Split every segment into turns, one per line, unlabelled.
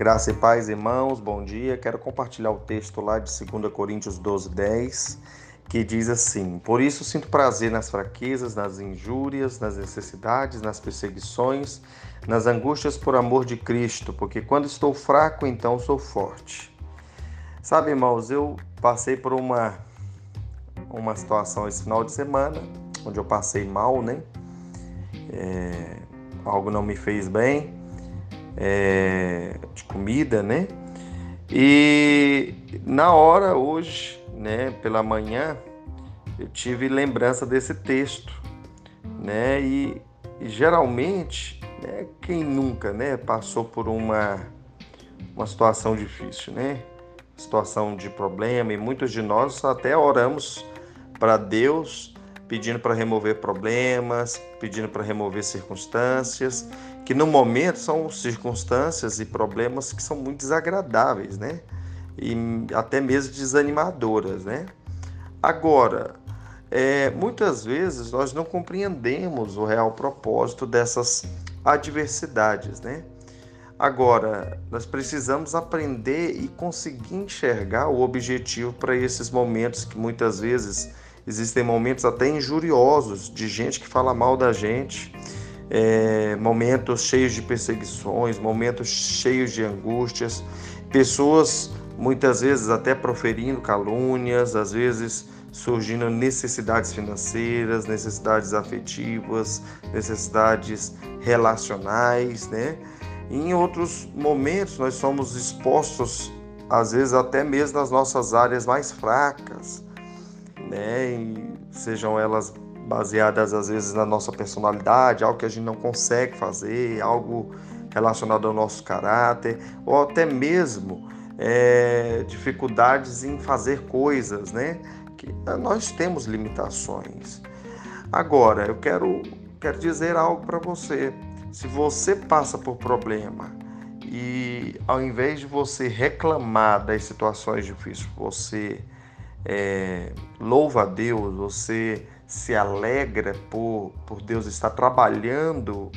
Graça e paz, irmãos, bom dia. Quero compartilhar o texto lá de 2 Coríntios 12, 10, que diz assim: Por isso sinto prazer nas fraquezas, nas injúrias, nas necessidades, nas perseguições, nas angústias por amor de Cristo, porque quando estou fraco, então sou forte. Sabe, irmãos, eu passei por uma, uma situação esse final de semana, onde eu passei mal, né? É, algo não me fez bem é, de comida, né? E na hora hoje, né, pela manhã, eu tive lembrança desse texto, né? E, e geralmente, né, quem nunca, né, passou por uma uma situação difícil, né? Situação de problema e muitos de nós até oramos para Deus pedindo para remover problemas, pedindo para remover circunstâncias, que no momento são circunstâncias e problemas que são muito desagradáveis, né? E até mesmo desanimadoras, né? Agora, é, muitas vezes nós não compreendemos o real propósito dessas adversidades, né? Agora, nós precisamos aprender e conseguir enxergar o objetivo para esses momentos que muitas vezes Existem momentos até injuriosos de gente que fala mal da gente, é, momentos cheios de perseguições, momentos cheios de angústias, pessoas muitas vezes até proferindo calúnias, às vezes surgindo necessidades financeiras, necessidades afetivas, necessidades relacionais, né? E em outros momentos nós somos expostos, às vezes até mesmo nas nossas áreas mais fracas, né? E sejam elas baseadas às vezes na nossa personalidade, algo que a gente não consegue fazer, algo relacionado ao nosso caráter, ou até mesmo é, dificuldades em fazer coisas, né? Que nós temos limitações. Agora, eu quero, quero dizer algo para você. Se você passa por problema e ao invés de você reclamar das situações difíceis, você é, louva a Deus, você se alegra por, por Deus estar trabalhando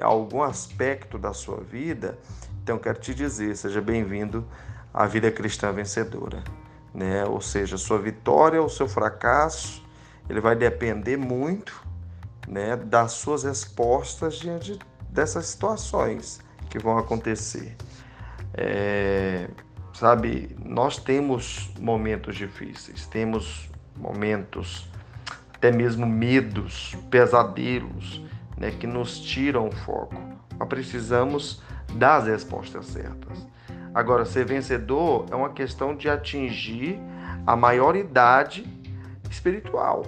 algum aspecto da sua vida, então quero te dizer, seja bem-vindo à vida cristã vencedora. Né? Ou seja, sua vitória ou seu fracasso, ele vai depender muito né, das suas respostas diante dessas situações que vão acontecer. É, Sabe, nós temos momentos difíceis, temos momentos, até mesmo medos, pesadelos, né, que nos tiram o foco. Mas precisamos das respostas certas. Agora, ser vencedor é uma questão de atingir a maioridade espiritual.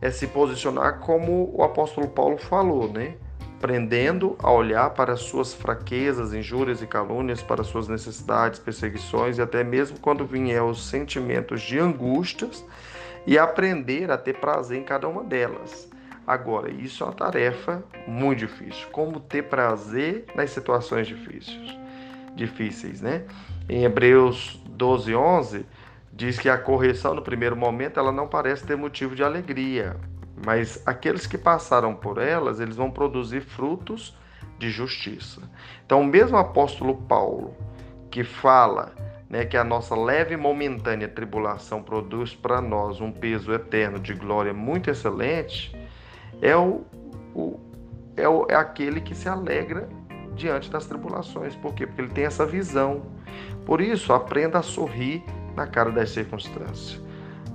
É se posicionar como o apóstolo Paulo falou, né? Prendendo a olhar para suas fraquezas, injúrias e calúnias, para suas necessidades, perseguições e até mesmo quando vier os sentimentos de angústias e aprender a ter prazer em cada uma delas. Agora, isso é uma tarefa muito difícil. Como ter prazer nas situações difíceis, difíceis, né? Em Hebreus 12, 11, diz que a correção no primeiro momento ela não parece ter motivo de alegria, mas aqueles que passaram por elas, eles vão produzir frutos de justiça. Então, o mesmo apóstolo Paulo, que fala né, que a nossa leve e momentânea tribulação produz para nós um peso eterno de glória muito excelente, é, o, o, é, o, é aquele que se alegra diante das tribulações. Por quê? Porque ele tem essa visão. Por isso, aprenda a sorrir na cara das circunstâncias.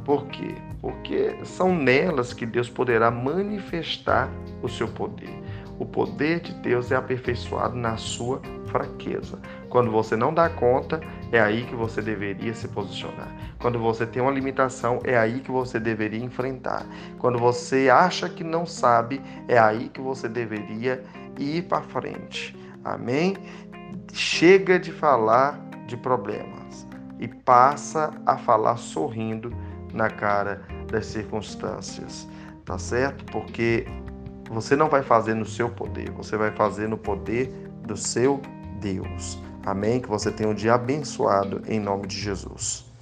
Por quê? Porque são nelas que Deus poderá manifestar o seu poder. O poder de Deus é aperfeiçoado na sua fraqueza. Quando você não dá conta, é aí que você deveria se posicionar. Quando você tem uma limitação, é aí que você deveria enfrentar. Quando você acha que não sabe, é aí que você deveria ir para frente. Amém? Chega de falar de problemas e passa a falar sorrindo na cara das circunstâncias, tá certo? Porque você não vai fazer no seu poder, você vai fazer no poder do seu Deus. Amém? Que você tenha um dia abençoado em nome de Jesus.